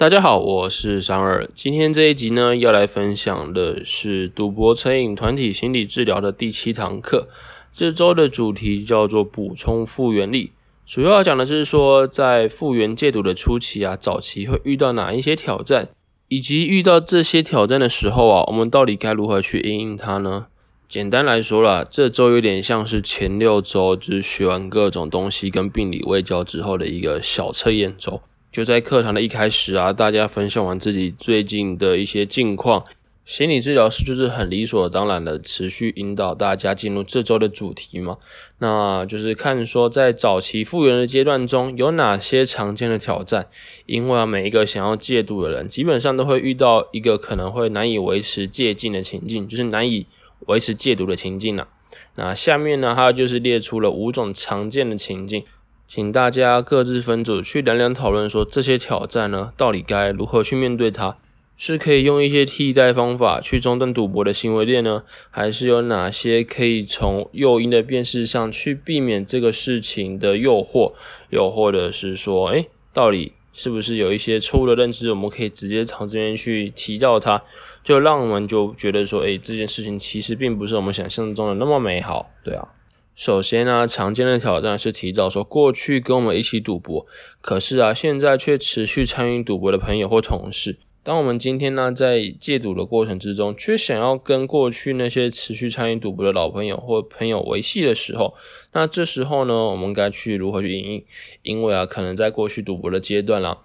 大家好，我是三二。今天这一集呢，要来分享的是赌博成瘾团体心理治疗的第七堂课。这周的主题叫做补充复原力，主要讲的是说，在复原戒毒的初期啊，早期会遇到哪一些挑战，以及遇到这些挑战的时候啊，我们到底该如何去应应它呢？简单来说啦，这周有点像是前六周就是学完各种东西跟病理未教之后的一个小测验周。就在课堂的一开始啊，大家分享完自己最近的一些近况，心理治疗师就是很理所当然的持续引导大家进入这周的主题嘛。那就是看说在早期复原的阶段中有哪些常见的挑战，因为啊每一个想要戒毒的人，基本上都会遇到一个可能会难以维持戒禁的情境，就是难以维持戒毒的情境了。那下面呢，它就是列出了五种常见的情境。请大家各自分组去两两讨论，说这些挑战呢，到底该如何去面对它？是可以用一些替代方法去中断赌博的行为链呢，还是有哪些可以从诱因的辨识上去避免这个事情的诱惑？又或者是说，哎，到底是不是有一些错误的认知，我们可以直接从这边去提到它，就让我们就觉得说，哎，这件事情其实并不是我们想象中的那么美好，对啊。首先呢，常见的挑战是提到说，过去跟我们一起赌博，可是啊，现在却持续参与赌博的朋友或同事。当我们今天呢，在戒赌的过程之中，却想要跟过去那些持续参与赌博的老朋友或朋友维系的时候，那这时候呢，我们该去如何去应应？因为啊，可能在过去赌博的阶段啦。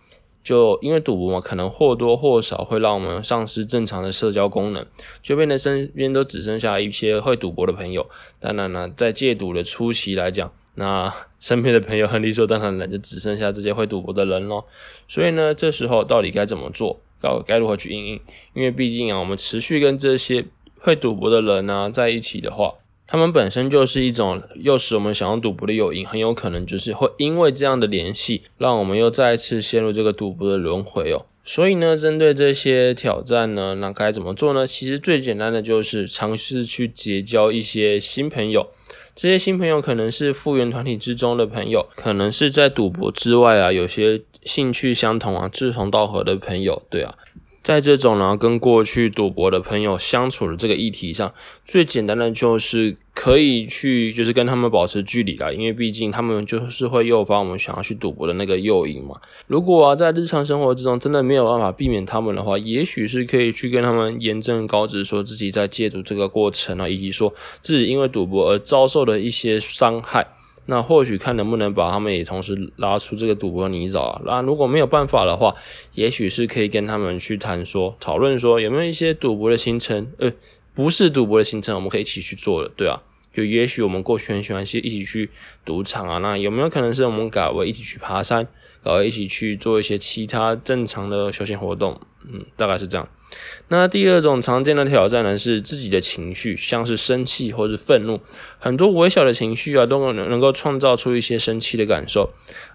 就因为赌博嘛，可能或多或少会让我们丧失正常的社交功能，就变得身边都只剩下一些会赌博的朋友。当然呢，在戒赌的初期来讲，那身边的朋友很理所当然的就只剩下这些会赌博的人咯。所以呢，这时候到底该怎么做？该该如何去应应？因为毕竟啊，我们持续跟这些会赌博的人呢在一起的话。他们本身就是一种诱使我们想要赌博的诱因，很有可能就是会因为这样的联系，让我们又再次陷入这个赌博的轮回哦。所以呢，针对这些挑战呢，那该怎么做呢？其实最简单的就是尝试去结交一些新朋友。这些新朋友可能是复原团体之中的朋友，可能是在赌博之外啊，有些兴趣相同啊、志同道合的朋友，对啊。在这种呢，跟过去赌博的朋友相处的这个议题上，最简单的就是可以去，就是跟他们保持距离啦，因为毕竟他们就是会诱发我们想要去赌博的那个诱因嘛。如果啊，在日常生活之中真的没有办法避免他们的话，也许是可以去跟他们严正告知，说自己在戒赌这个过程啊，以及说自己因为赌博而遭受的一些伤害。那或许看能不能把他们也同时拉出这个赌博泥沼啊？那如果没有办法的话，也许是可以跟他们去谈说、讨论说有没有一些赌博的行程，呃，不是赌博的行程，我们可以一起去做的，对啊。就也许我们过去很喜欢去一起去赌场啊，那有没有可能是我们改为一起去爬山，改为一起去做一些其他正常的休闲活动？嗯，大概是这样。那第二种常见的挑战呢，是自己的情绪，像是生气或是愤怒，很多微小的情绪啊，都能能够创造出一些生气的感受，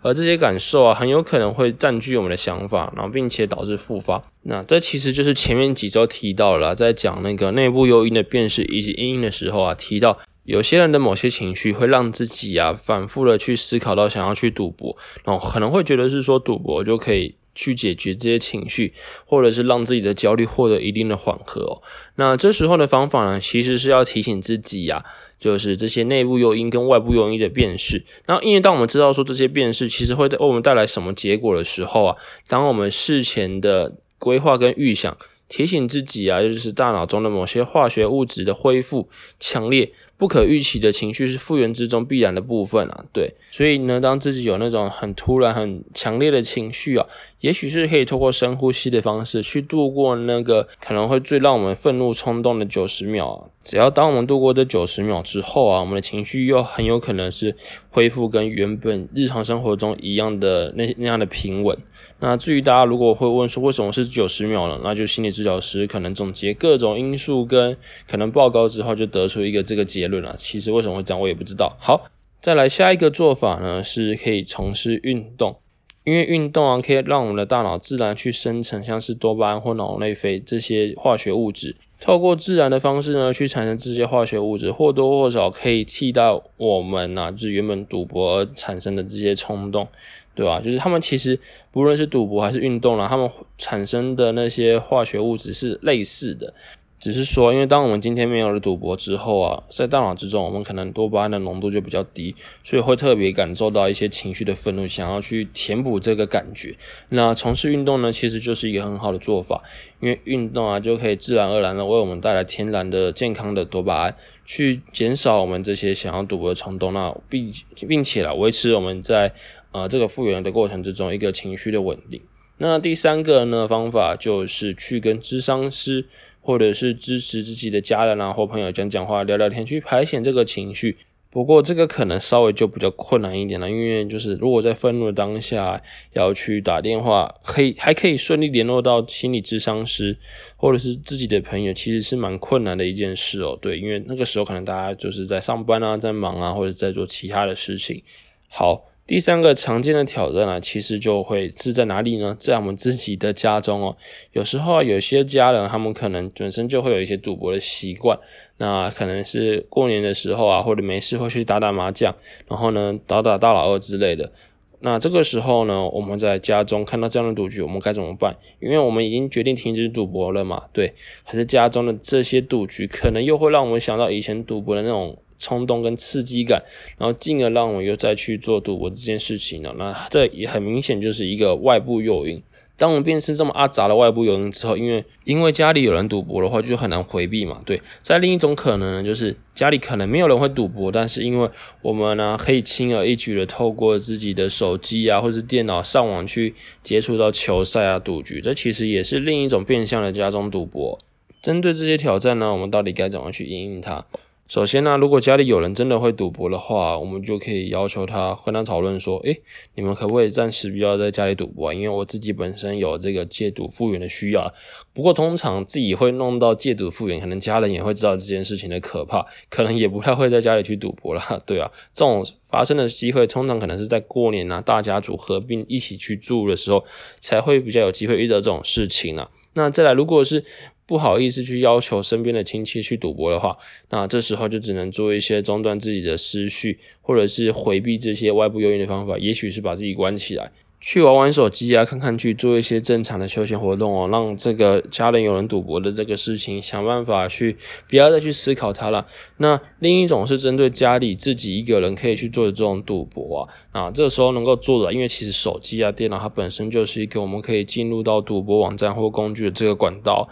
而这些感受啊，很有可能会占据我们的想法，然后并且导致复发。那这其实就是前面几周提到了，在讲那个内部诱因的辨识以及因因的时候啊，提到有些人的某些情绪会让自己啊，反复的去思考到想要去赌博，然后可能会觉得是说赌博就可以。去解决这些情绪，或者是让自己的焦虑获得一定的缓和哦。那这时候的方法呢，其实是要提醒自己呀，就是这些内部诱因跟外部诱因的辨识。然后，因为当我们知道说这些辨识其实会为我们带来什么结果的时候啊，当我们事前的规划跟预想。提醒自己啊，就是大脑中的某些化学物质的恢复，强烈不可预期的情绪是复原之中必然的部分啊。对，所以呢，当自己有那种很突然、很强烈的情绪啊，也许是可以透过深呼吸的方式去度过那个可能会最让我们愤怒冲动的九十秒啊。只要当我们度过这九十秒之后啊，我们的情绪又很有可能是恢复跟原本日常生活中一样的那那样的平稳。那至于大家如果会问说为什么是九十秒呢？那就心理治疗师可能总结各种因素跟可能报告之后，就得出一个这个结论了。其实为什么会这样，我也不知道。好，再来下一个做法呢，是可以从事运动。因为运动啊，可以让我们的大脑自然去生成像是多巴胺或脑内啡这些化学物质，透过自然的方式呢，去产生这些化学物质，或多或少可以替代我们呐，就是原本赌博而产生的这些冲动，对吧？就是他们其实不论是赌博还是运动啦，他们产生的那些化学物质是类似的。只是说，因为当我们今天没有了赌博之后啊，在大脑之中，我们可能多巴胺的浓度就比较低，所以会特别感受到一些情绪的愤怒，想要去填补这个感觉。那从事运动呢，其实就是一个很好的做法，因为运动啊，就可以自然而然的为我们带来天然的健康的多巴胺，去减少我们这些想要赌博的冲动，那并并且来，维持我们在呃这个复原的过程之中一个情绪的稳定。那第三个呢方法就是去跟智商师。或者是支持自己的家人啊或朋友讲讲话、聊聊天，去排遣这个情绪。不过这个可能稍微就比较困难一点了，因为就是如果在愤怒的当下要去打电话，可以还可以顺利联络到心理咨商师或者是自己的朋友，其实是蛮困难的一件事哦。对，因为那个时候可能大家就是在上班啊，在忙啊，或者在做其他的事情。好。第三个常见的挑战呢，其实就会是在哪里呢？在我们自己的家中哦。有时候，有些家人他们可能本身就会有一些赌博的习惯，那可能是过年的时候啊，或者没事会去打打麻将，然后呢打打大老二之类的。那这个时候呢，我们在家中看到这样的赌局，我们该怎么办？因为我们已经决定停止赌博了嘛，对。可是家中的这些赌局，可能又会让我们想到以前赌博的那种。冲动跟刺激感，然后进而让我又再去做赌博这件事情了？那这也很明显就是一个外部诱因。当我们变成这么阿杂的外部诱因之后，因为因为家里有人赌博的话，就很难回避嘛。对，在另一种可能呢，就是家里可能没有人会赌博，但是因为我们呢可以轻而易举的透过自己的手机啊或者电脑上网去接触到球赛啊赌局，这其实也是另一种变相的家中赌博。针对这些挑战呢，我们到底该怎么去应应它？首先呢，如果家里有人真的会赌博的话，我们就可以要求他和他讨论说，诶，你们可不可以暂时不要在家里赌博？因为我自己本身有这个戒赌复原的需要。不过通常自己会弄到戒赌复原，可能家人也会知道这件事情的可怕，可能也不太会在家里去赌博了。对啊，这种发生的机会通常可能是在过年啊，大家族合并一起去住的时候，才会比较有机会遇到这种事情啊。那再来，如果是不好意思去要求身边的亲戚去赌博的话，那这时候就只能做一些中断自己的思绪，或者是回避这些外部诱因的方法，也许是把自己关起来，去玩玩手机啊，看看剧，做一些正常的休闲活动哦，让这个家人有人赌博的这个事情，想办法去不要再去思考它了。那另一种是针对家里自己一个人可以去做的这种赌博啊，啊，这时候能够做的，因为其实手机啊、电脑它本身就是一个我们可以进入到赌博网站或工具的这个管道。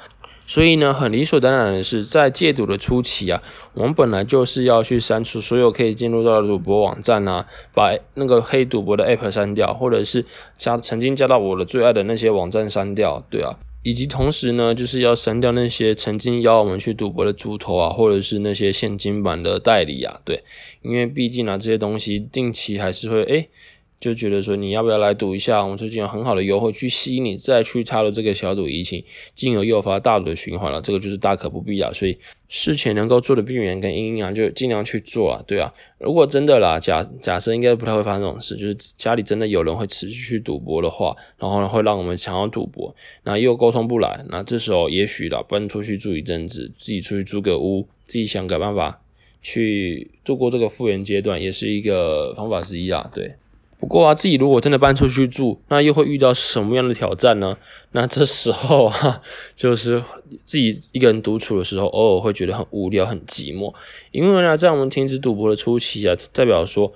所以呢，很理所当然的是，在戒赌的初期啊，我们本来就是要去删除所有可以进入到赌博网站啊，把那个黑赌博的 app 删掉，或者是加曾经加到我的最爱的那些网站删掉，对啊，以及同时呢，就是要删掉那些曾经邀我们去赌博的猪头啊，或者是那些现金版的代理啊，对，因为毕竟啊，这些东西定期还是会诶。就觉得说你要不要来赌一下？我们最近有很好的优惠去吸引你再去踏入这个小赌怡情，进而诱发大赌的循环了。这个就是大可不必啊。所以事前能够做的避免跟阴阳就尽量去做啊。对啊，如果真的啦，假假设应该不太会发生这种事，就是家里真的有人会持续去赌博的话，然后呢会让我们想要赌博，那又沟通不来，那这时候也许啦，搬出去住一阵子，自己出去租个屋，自己想个办法去度过这个复原阶段，也是一个方法之一啊。对。不过啊，自己如果真的搬出去住，那又会遇到什么样的挑战呢？那这时候啊，就是自己一个人独处的时候，偶尔会觉得很无聊、很寂寞。因为呢，在我们停止赌博的初期啊，代表说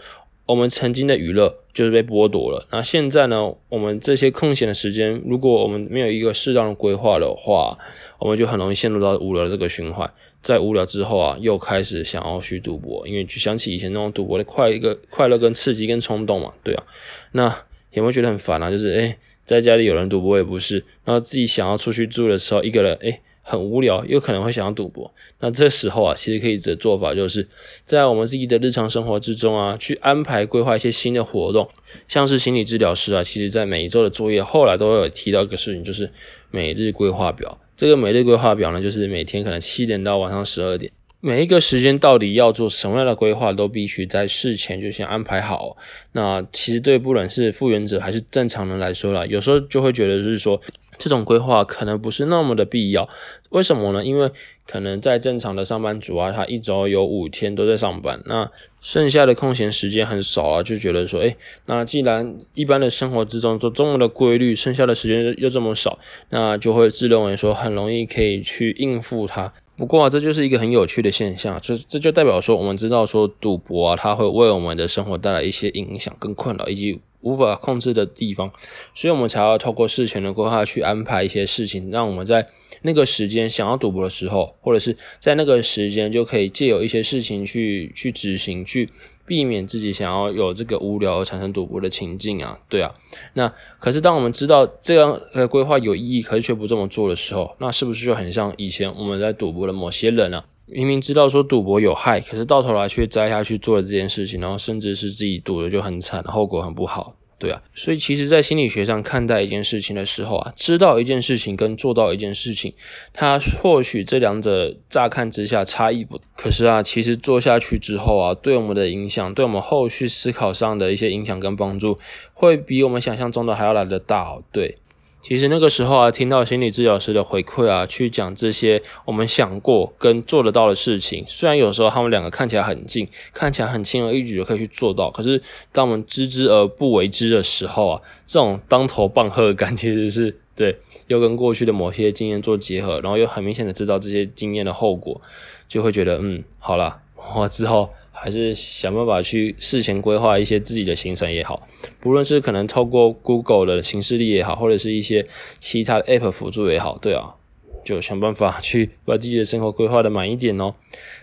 我们曾经的娱乐就是被剥夺了。那现在呢，我们这些空闲的时间，如果我们没有一个适当的规划的话，我们就很容易陷入到无聊的这个循环，在无聊之后啊，又开始想要去赌博，因为就想起以前那种赌博的快一个快乐跟刺激跟冲动嘛，对啊，那有没有觉得很烦啊？就是诶，在家里有人赌博也不是，然后自己想要出去住的时候，一个人诶很无聊，又可能会想要赌博。那这时候啊，其实可以的做法就是在我们自己的日常生活之中啊，去安排规划一些新的活动，像是心理治疗师啊，其实在每一周的作业后来都有提到一个事情，就是每日规划表。这个每日规划表呢，就是每天可能七点到晚上十二点，每一个时间到底要做什么样的规划，都必须在事前就先安排好。那其实对不管是复原者还是正常人来说啦，有时候就会觉得就是说。这种规划可能不是那么的必要，为什么呢？因为可能在正常的上班族啊，他一周有五天都在上班，那剩下的空闲时间很少啊，就觉得说，哎，那既然一般的生活之中都这么的规律，剩下的时间又这么少，那就会自认为说很容易可以去应付它。不过啊，这就是一个很有趣的现象，就这就代表说，我们知道说赌博啊，它会为我们的生活带来一些影响跟困扰，以及。无法控制的地方，所以我们才要透过事前的规划去安排一些事情，让我们在那个时间想要赌博的时候，或者是在那个时间就可以借由一些事情去去执行，去避免自己想要有这个无聊而产生赌博的情境啊，对啊。那可是当我们知道这样的规划有意义，可是却不这么做的时候，那是不是就很像以前我们在赌博的某些人啊？明明知道说赌博有害，可是到头来却栽下去做了这件事情，然后甚至是自己赌的就很惨，后果很不好，对啊。所以其实，在心理学上看待一件事情的时候啊，知道一件事情跟做到一件事情，它或许这两者乍看之下差异不，可是啊，其实做下去之后啊，对我们的影响，对我们后续思考上的一些影响跟帮助，会比我们想象中的还要来得大哦，对。其实那个时候啊，听到心理治疗师的回馈啊，去讲这些我们想过跟做得到的事情，虽然有时候他们两个看起来很近，看起来很轻而易举的可以去做到，可是当我们知之而不为之的时候啊，这种当头棒喝的感其实是对，又跟过去的某些经验做结合，然后又很明显的知道这些经验的后果，就会觉得嗯，好了，我之后。还是想办法去事前规划一些自己的行程也好，不论是可能透过 Google 的形式力也好，或者是一些其他的 App 辅助也好，对啊，就想办法去把自己的生活规划的满一点哦。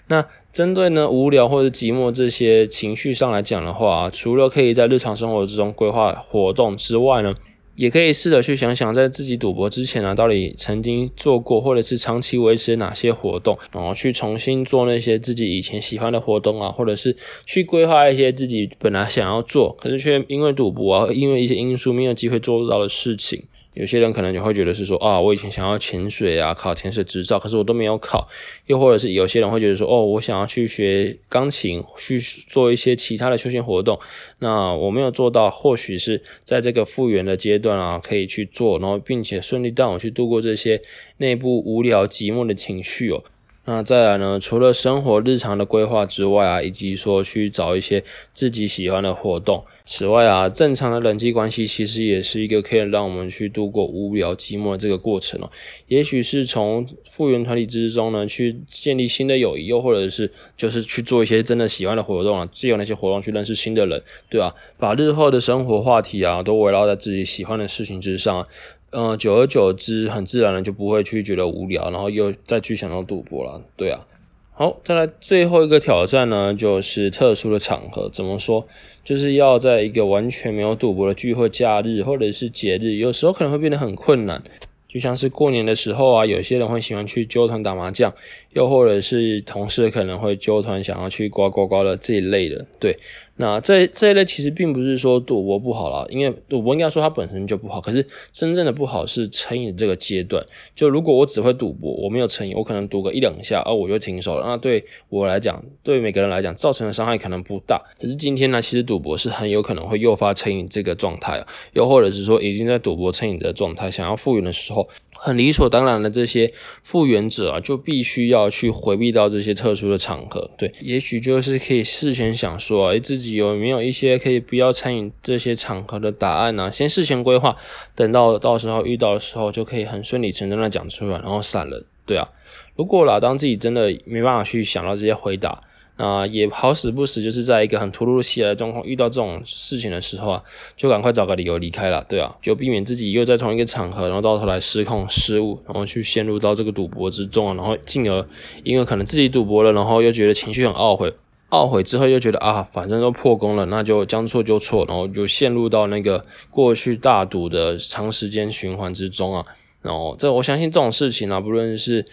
那针对呢无聊或者寂寞这些情绪上来讲的话，除了可以在日常生活之中规划活动之外呢？也可以试着去想想，在自己赌博之前呢，到底曾经做过或者是长期维持哪些活动，然后去重新做那些自己以前喜欢的活动啊，或者是去规划一些自己本来想要做，可是却因为赌博啊，因为一些因素没有机会做到的事情。有些人可能就会觉得是说啊，我以前想要潜水啊，考潜水执照，可是我都没有考。又或者是有些人会觉得说，哦，我想要去学钢琴，去做一些其他的休闲活动，那我没有做到，或许是在这个复原的阶段啊，可以去做，然后并且顺利带我去度过这些内部无聊寂寞的情绪哦。那再来呢？除了生活日常的规划之外啊，以及说去找一些自己喜欢的活动。此外啊，正常的人际关系其实也是一个可以让我们去度过无聊寂寞的这个过程哦。也许是从复原团体之中呢，去建立新的友谊，又或者是就是去做一些真的喜欢的活动啊，借由那些活动去认识新的人，对吧？把日后的生活话题啊，都围绕在自己喜欢的事情之上。嗯，久而久之，很自然的就不会去觉得无聊，然后又再去想到赌博了，对啊。好，再来最后一个挑战呢，就是特殊的场合，怎么说？就是要在一个完全没有赌博的聚会、假日或者是节日，有时候可能会变得很困难。就像是过年的时候啊，有些人会喜欢去揪团打麻将，又或者是同事可能会揪团想要去刮刮刮的这一类的，对。那这这一类其实并不是说赌博不好啦，因为赌博应该说它本身就不好。可是真正的不好是成瘾这个阶段。就如果我只会赌博，我没有成瘾，我可能赌个一两下，哦，我就停手了。那对我来讲，对每个人来讲，造成的伤害可能不大。可是今天呢，其实赌博是很有可能会诱发成瘾这个状态，又或者是说已经在赌博成瘾的状态，想要复原的时候，很理所当然的这些复原者啊，就必须要去回避到这些特殊的场合。对，也许就是可以事先想说，哎，自己。有没有一些可以不要参与这些场合的答案呢？先事前规划，等到到时候遇到的时候，就可以很顺理成章的讲出来，然后散了。对啊，如果啦，当自己真的没办法去想到这些回答，那也好死不死，就是在一个很突如其来的状况遇到这种事情的时候啊，就赶快找个理由离开了。对啊，就避免自己又在同一个场合，然后到头来失控失误，然后去陷入到这个赌博之中啊，然后进而因为可能自己赌博了，然后又觉得情绪很懊悔。懊悔之后又觉得啊，反正都破功了，那就将错就错，然后就陷入到那个过去大赌的长时间循环之中啊。然后这我相信这种事情啊，不论是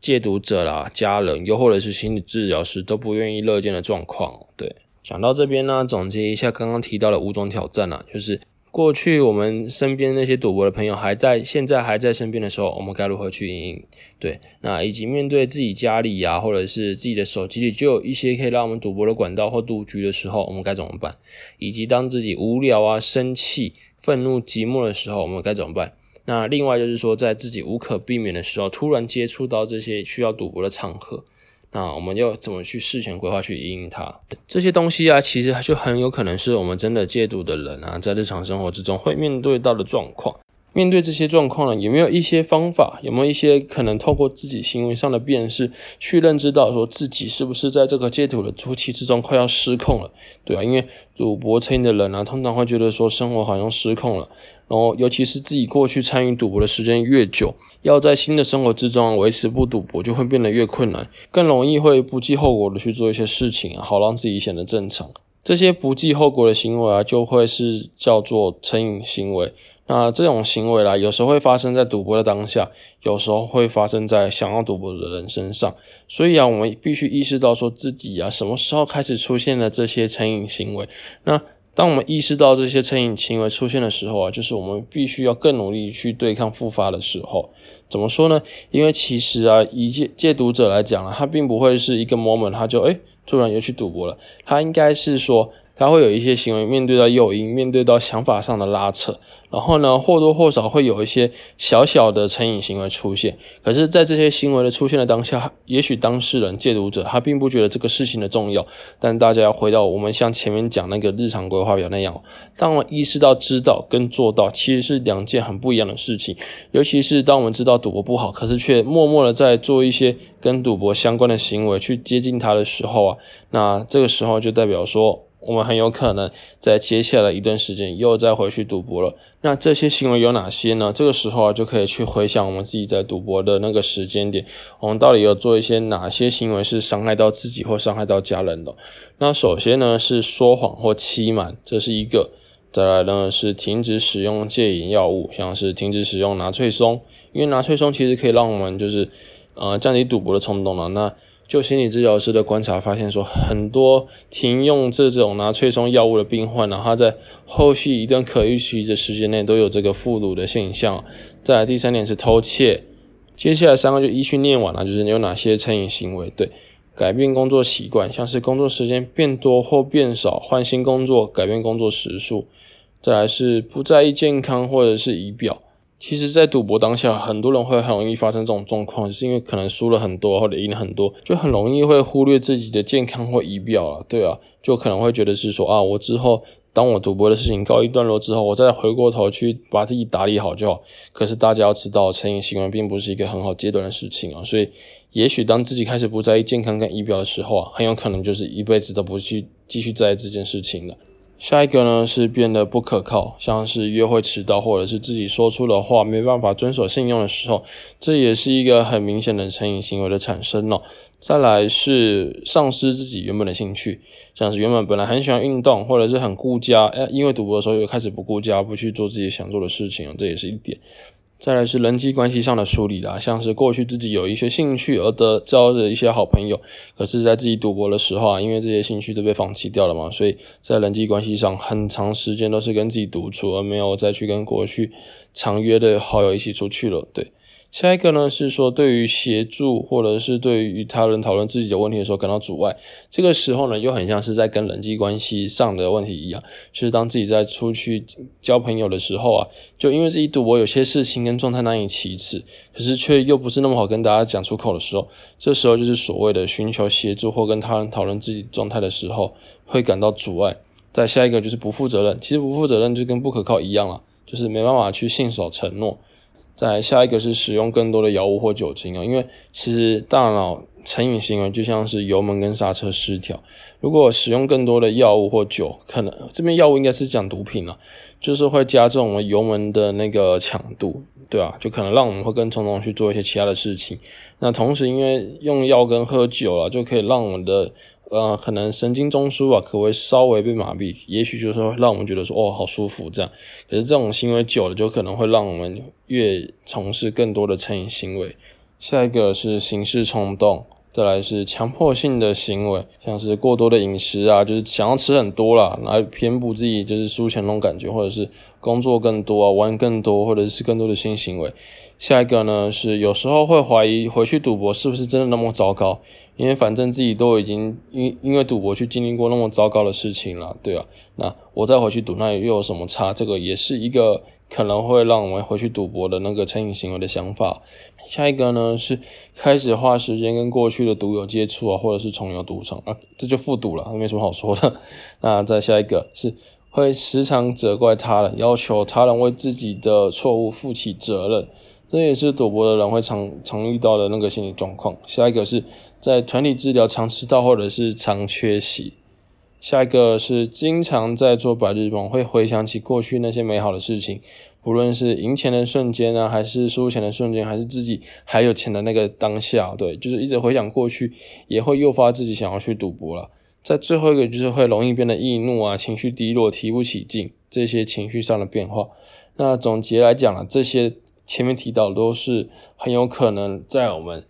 戒毒者啦、家人，又或者是心理治疗师，都不愿意乐见的状况。对，讲到这边呢，总结一下刚刚提到的五种挑战啊，就是过去我们身边那些赌博的朋友还在，现在还在身边的时候，我们该如何去应？对，那以及面对自己家里呀，或者是自己的手机里就有一些可以让我们赌博的管道或赌局的时候，我们该怎么办？以及当自己无聊啊、生气、愤怒、寂寞的时候，我们该怎么办？那另外就是说，在自己无可避免的时候，突然接触到这些需要赌博的场合。那我们要怎么去事前规划去应它？这些东西啊，其实就很有可能是我们真的戒毒的人啊，在日常生活之中会面对到的状况。面对这些状况呢，有没有一些方法？有没有一些可能透过自己行为上的辨识，去认知到说自己是不是在这个戒赌的初期之中快要失控了？对啊，因为赌博成瘾的人呢，通常会觉得说生活好像失控了，然后尤其是自己过去参与赌博的时间越久，要在新的生活之中维持不赌博，就会变得越困难，更容易会不计后果的去做一些事情，好让自己显得正常。这些不计后果的行为啊，就会是叫做成瘾行为。那这种行为啦，有时候会发生在赌博的当下，有时候会发生在想要赌博的人身上。所以啊，我们必须意识到说自己啊，什么时候开始出现了这些成瘾行为。那当我们意识到这些成瘾行为出现的时候啊，就是我们必须要更努力去对抗复发的时候。怎么说呢？因为其实啊，以戒戒毒者来讲啊，他并不会是一个 moment 他就诶突然又去赌博了，他应该是说。他会有一些行为，面对到诱因，面对到想法上的拉扯，然后呢，或多或少会有一些小小的成瘾行为出现。可是，在这些行为的出现的当下，也许当事人戒毒者他并不觉得这个事情的重要。但大家要回到我们像前面讲那个日常规划表那样，当我意识到知道跟做到其实是两件很不一样的事情。尤其是当我们知道赌博不好，可是却默默的在做一些跟赌博相关的行为去接近他的时候啊，那这个时候就代表说。我们很有可能在接下来一段时间又再回去赌博了。那这些行为有哪些呢？这个时候啊，就可以去回想我们自己在赌博的那个时间点，我们到底有做一些哪些行为是伤害到自己或伤害到家人的。那首先呢是说谎或欺瞒，这是一个；再来呢是停止使用戒瘾药物，像是停止使用拿翠松，因为拿翠松其实可以让我们就是呃降低赌博的冲动了。那就心理治疗师的观察发现，说很多停用这种拿催松药物的病患呢，他在后续一段可预期的时间内都有这个复乳的现象。再来第三点是偷窃，接下来三个就依序念完了，就是你有哪些成瘾行为？对，改变工作习惯，像是工作时间变多或变少，换新工作，改变工作时数。再来是不在意健康或者是仪表。其实，在赌博当下，很多人会很容易发生这种状况，是因为可能输了很多或者赢了很多，就很容易会忽略自己的健康或仪表了。对啊，就可能会觉得是说啊，我之后当我赌博的事情告一段落之后，我再回过头去把自己打理好就好。可是大家要知道，成瘾行为并不是一个很好阶段的事情啊。所以，也许当自己开始不在意健康跟仪表的时候啊，很有可能就是一辈子都不去继续在意这件事情了。下一个呢是变得不可靠，像是约会迟到，或者是自己说出的话没办法遵守信用的时候，这也是一个很明显的成瘾行为的产生哦。再来是丧失自己原本的兴趣，像是原本本来很喜欢运动，或者是很顾家，哎，因为赌博的时候又开始不顾家，不去做自己想做的事情这也是一点。再来是人际关系上的梳理啦，像是过去自己有一些兴趣而得交的一些好朋友，可是在自己赌博的时候啊，因为这些兴趣都被放弃掉了嘛，所以在人际关系上很长时间都是跟自己独处，而没有再去跟过去常约的好友一起出去了，对。下一个呢是说，对于协助或者是对于他人讨论自己的问题的时候感到阻碍，这个时候呢就很像是在跟人际关系上的问题一样，就是当自己在出去交朋友的时候啊，就因为自己赌博有些事情跟状态难以启齿，可是却又不是那么好跟大家讲出口的时候，这时候就是所谓的寻求协助或跟他人讨论自己状态的时候会感到阻碍。再下一个就是不负责任，其实不负责任就跟不可靠一样了，就是没办法去信守承诺。再下一个是使用更多的药物或酒精啊，因为其实大脑成瘾行为就像是油门跟刹车失调。如果使用更多的药物或酒，可能这边药物应该是讲毒品了，就是会加重我们油门的那个强度，对啊，就可能让我们会更冲动去做一些其他的事情。那同时，因为用药跟喝酒了，就可以让我们的。呃，可能神经中枢啊，可会稍微被麻痹，也许就是说让我们觉得说，哦，好舒服这样。可是这种行为久了，就可能会让我们越从事更多的成瘾行为。下一个是行事冲动，再来是强迫性的行为，像是过多的饮食啊，就是想要吃很多啦，来填补自己就是输钱那种感觉，或者是工作更多啊，玩更多，或者是更多的新行为。下一个呢是有时候会怀疑回去赌博是不是真的那么糟糕，因为反正自己都已经因因为赌博去经历过那么糟糕的事情了，对啊，那我再回去赌，那又有什么差？这个也是一个可能会让我们回去赌博的那个成瘾行为的想法。下一个呢是开始花时间跟过去的赌友接触啊，或者是重游赌场啊，这就复赌了，没什么好说的。那再下一个是会时常责怪他人，要求他人为自己的错误负起责任，这也是赌博的人会常常遇到的那个心理状况。下一个是在团体治疗常迟到或者是常缺席。下一个是经常在做白日梦，会回想起过去那些美好的事情。不论是赢钱的瞬间啊，还是输钱的瞬间，还是自己还有钱的那个当下，对，就是一直回想过去，也会诱发自己想要去赌博了。在最后一个就是会容易变得易怒啊，情绪低落，提不起劲，这些情绪上的变化。那总结来讲呢，这些前面提到都是很有可能在我们。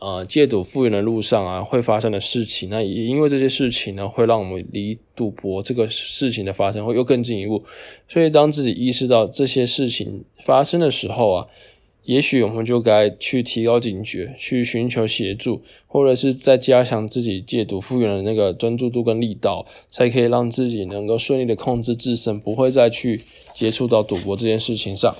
呃，戒赌复原的路上啊，会发生的事情，那也因为这些事情呢，会让我们离赌博这个事情的发生会又更进一步。所以，当自己意识到这些事情发生的时候啊，也许我们就该去提高警觉，去寻求协助，或者是再加强自己戒赌复原的那个专注度跟力道，才可以让自己能够顺利的控制自身，不会再去接触到赌博这件事情上。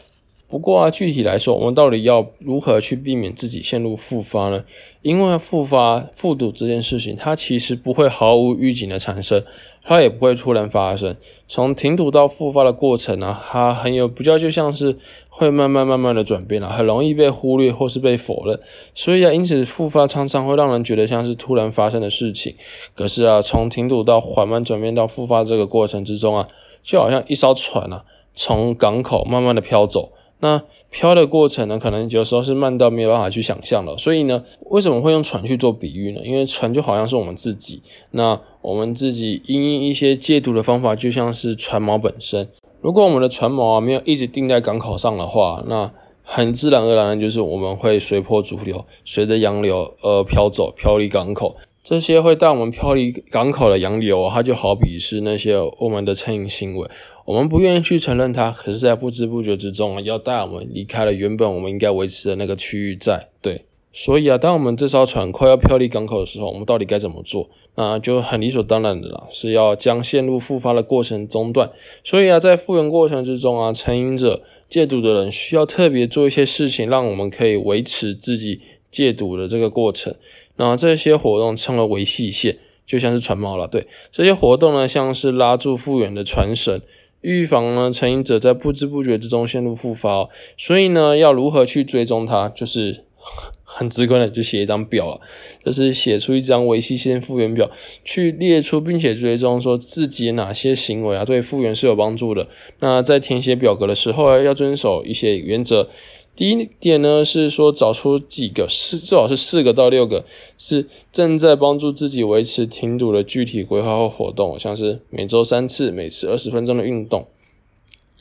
不过啊，具体来说，我们到底要如何去避免自己陷入复发呢？因为复发复赌这件事情，它其实不会毫无预警的产生，它也不会突然发生。从停赌到复发的过程呢，它很有比较，就像是会慢慢慢慢的转变了，很容易被忽略或是被否认。所以啊，因此复发常常会让人觉得像是突然发生的事情。可是啊，从停赌到缓慢转变到复发这个过程之中啊，就好像一艘船啊，从港口慢慢的飘走。那漂的过程呢，可能有时候是慢到没有办法去想象了。所以呢，为什么会用船去做比喻呢？因为船就好像是我们自己，那我们自己因一些戒毒的方法，就像是船锚本身。如果我们的船锚啊没有一直定在港口上的话，那很自然而然的就是我们会随波逐流，随着洋流而飘走，飘离港口。这些会带我们飘离港口的洋流，它就好比是那些我们的成瘾行为，我们不愿意去承认它，可是，在不知不觉之中啊，要带我们离开了原本我们应该维持的那个区域，在对。所以啊，当我们这艘船快要飘离港口的时候，我们到底该怎么做？那就很理所当然的啦，是要将线路复发的过程中断。所以啊，在复原过程之中啊，成瘾者戒毒的人需要特别做一些事情，让我们可以维持自己戒毒的这个过程。那这些活动称为维系线，就像是船锚了。对，这些活动呢，像是拉住复原的船绳，预防呢成瘾者在不知不觉之中陷入复发。所以呢，要如何去追踪它，就是 很直观的，就写一张表啊，就是写出一张维系线复原表，去列出并且追踪说自己哪些行为啊对复原是有帮助的。那在填写表格的时候，要遵守一些原则。第一点呢，是说找出几个四，最好是四个到六个，是正在帮助自己维持停赌的具体规划或活动，像是每周三次，每次二十分钟的运动。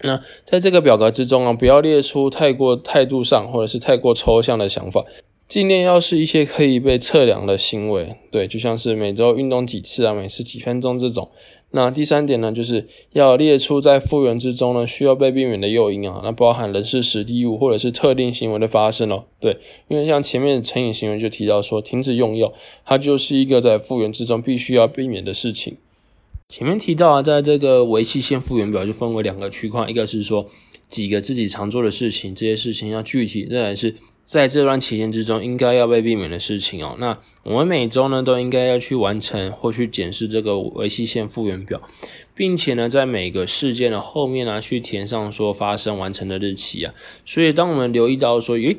那在这个表格之中啊，不要列出太过态度上或者是太过抽象的想法。尽量要是一些可以被测量的行为，对，就像是每周运动几次啊，每次几分钟这种。那第三点呢，就是要列出在复原之中呢需要被避免的诱因啊，那包含人事、实地物或者是特定行为的发生哦。对，因为像前面的成瘾行为就提到说，停止用药，它就是一个在复原之中必须要避免的事情。前面提到啊，在这个维系性复原表就分为两个区块，一个是说几个自己常做的事情，这些事情要具体，再来是。在这段期间之中，应该要被避免的事情哦。那我们每周呢，都应该要去完成或去检视这个维系线复原表，并且呢，在每个事件的后面呢，去填上说发生完成的日期啊。所以，当我们留意到说，诶，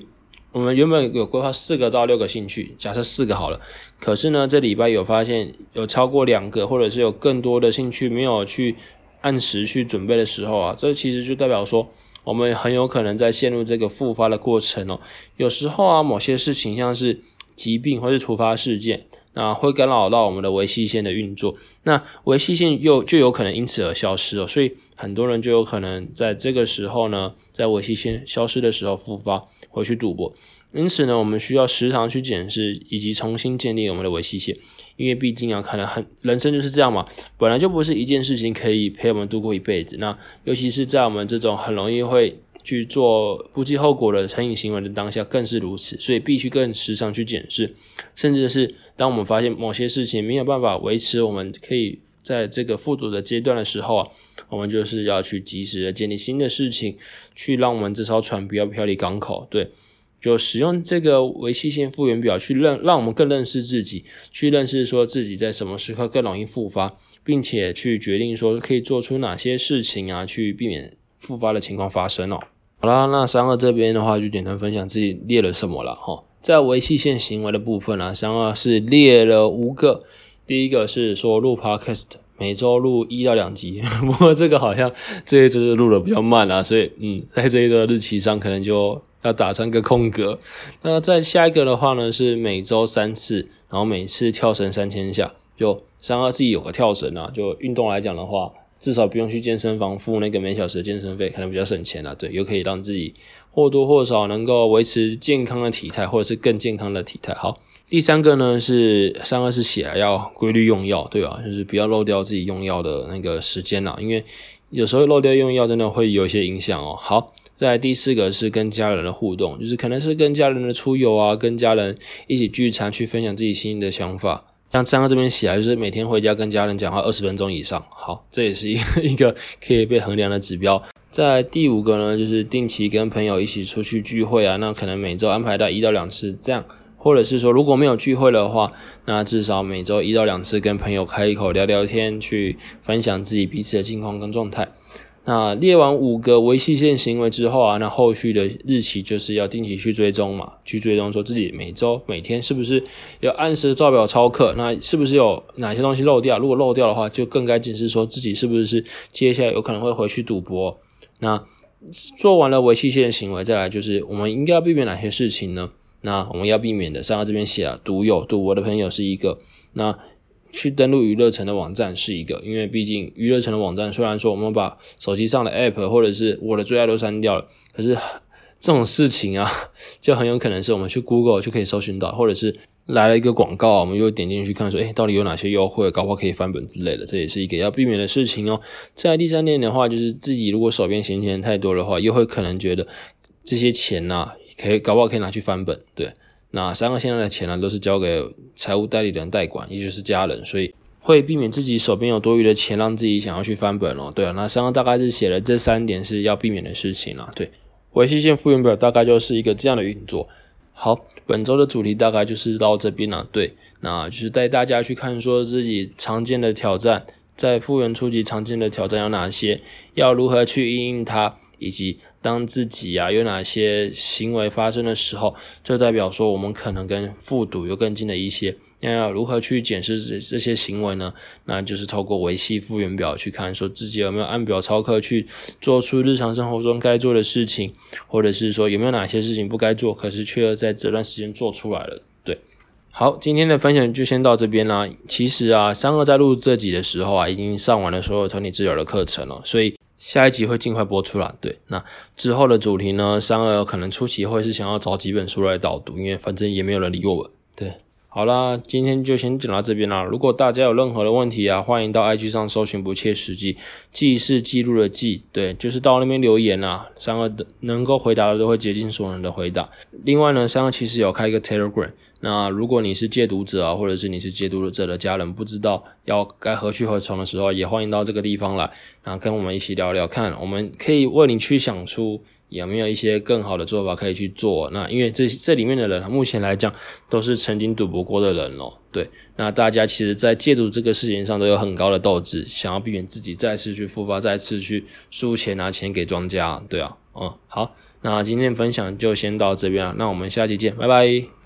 我们原本有规划四个到六个兴趣，假设四个好了，可是呢，这礼拜有发现有超过两个，或者是有更多的兴趣没有去按时去准备的时候啊，这其实就代表说。我们很有可能在陷入这个复发的过程哦。有时候啊，某些事情像是疾病或是突发事件，那会干扰到我们的维系线的运作，那维系线又就有可能因此而消失哦，所以很多人就有可能在这个时候呢，在维系线消失的时候复发回去赌博。因此呢，我们需要时常去检视以及重新建立我们的维系线，因为毕竟啊，可能很人生就是这样嘛，本来就不是一件事情可以陪我们度过一辈子。那尤其是在我们这种很容易会去做不计后果的成瘾行为的当下，更是如此。所以必须更时常去检视，甚至是当我们发现某些事情没有办法维持我们可以在这个复读的阶段的时候啊，我们就是要去及时的建立新的事情，去让我们这艘船不要漂离港口。对。就使用这个维系线复原表去认，让我们更认识自己，去认识说自己在什么时刻更容易复发，并且去决定说可以做出哪些事情啊，去避免复发的情况发生哦。好啦，那三二这边的话就简单分享自己列了什么了哈。在维系线行为的部分啊，三二是列了五个，第一个是说录 podcast，每周录一到两集，不过这个好像这一周录的比较慢啊，所以嗯，在这一周的日期上可能就。要打上个空格，那再下一个的话呢，是每周三次，然后每次跳绳三千下，就三二自己有个跳绳啊。就运动来讲的话，至少不用去健身房付那个每小时的健身费，可能比较省钱啊。对，又可以让自己或多或少能够维持健康的体态，或者是更健康的体态。好，第三个呢是三二是写要规律用药，对吧？就是不要漏掉自己用药的那个时间啦，因为有时候漏掉用药真的会有一些影响哦。好。在第四个是跟家人的互动，就是可能是跟家人的出游啊，跟家人一起聚餐去分享自己心里的想法。像三个这边写来，就是每天回家跟家人讲话二十分钟以上。好，这也是一个一个可以被衡量的指标。在第五个呢，就是定期跟朋友一起出去聚会啊，那可能每周安排到一到两次这样，或者是说如果没有聚会的话，那至少每周一到两次跟朋友开一口聊聊天，去分享自己彼此的近况跟状态。那列完五个维系线行为之后啊，那后续的日期就是要定期去追踪嘛，去追踪说自己每周每天是不是要按时照表操课，那是不是有哪些东西漏掉？如果漏掉的话，就更该警示说自己是不是接下来有可能会回去赌博。那做完了维系线行为，再来就是我们应该要避免哪些事情呢？那我们要避免的，上这边写了，赌友、赌博的朋友是一个。那去登录娱乐城的网站是一个，因为毕竟娱乐城的网站虽然说我们把手机上的 App 或者是我的最爱都删掉了，可是这种事情啊，就很有可能是我们去 Google 就可以搜寻到，或者是来了一个广告，我们又点进去看说，哎，到底有哪些优惠，搞不好可以翻本之类的，这也是一个要避免的事情哦。在第三点的话，就是自己如果手边闲钱太多的话，又会可能觉得这些钱呐，可以搞不好可以拿去翻本，对。那三个现在的钱呢，都是交给财务代理人代管，也就是家人，所以会避免自己手边有多余的钱，让自己想要去翻本哦。对啊，那三个大概是写了这三点是要避免的事情了。对，维系线复原表大概就是一个这样的运作。好，本周的主题大概就是到这边了。对，那就是带大家去看说自己常见的挑战，在复原初级常见的挑战有哪些，要如何去应应它。以及当自己啊有哪些行为发生的时候，就代表说我们可能跟复读有更近的一些。那要如何去检视这这些行为呢？那就是透过维系复原表去看，说自己有没有按表操课去做出日常生活中该做的事情，或者是说有没有哪些事情不该做，可是却在这段时间做出来了。对，好，今天的分享就先到这边啦。其实啊，三二在录这集的时候啊，已经上完了所有团体治疗的课程了，所以。下一集会尽快播出啦。对，那之后的主题呢？三二可能初期会是想要找几本书来导读，因为反正也没有人理我。对，好啦，今天就先讲到这边啦。如果大家有任何的问题啊，欢迎到 IG 上搜寻“不切实际”，记是记录的记，对，就是到那边留言啊，三个的能够回答的都会竭尽所能的回答。另外呢，三个其实有开一个 Telegram。那如果你是戒毒者啊，或者是你是戒毒者的家人，不知道要该何去何从的时候，也欢迎到这个地方来，然后跟我们一起聊聊看，我们可以为你去想出有没有一些更好的做法可以去做。那因为这这里面的人，目前来讲都是曾经赌博过的人哦，对，那大家其实在戒赌这个事情上都有很高的斗志，想要避免自己再次去复发，再次去输钱拿钱给庄家，对啊，嗯，好，那今天分享就先到这边了，那我们下期见，拜拜。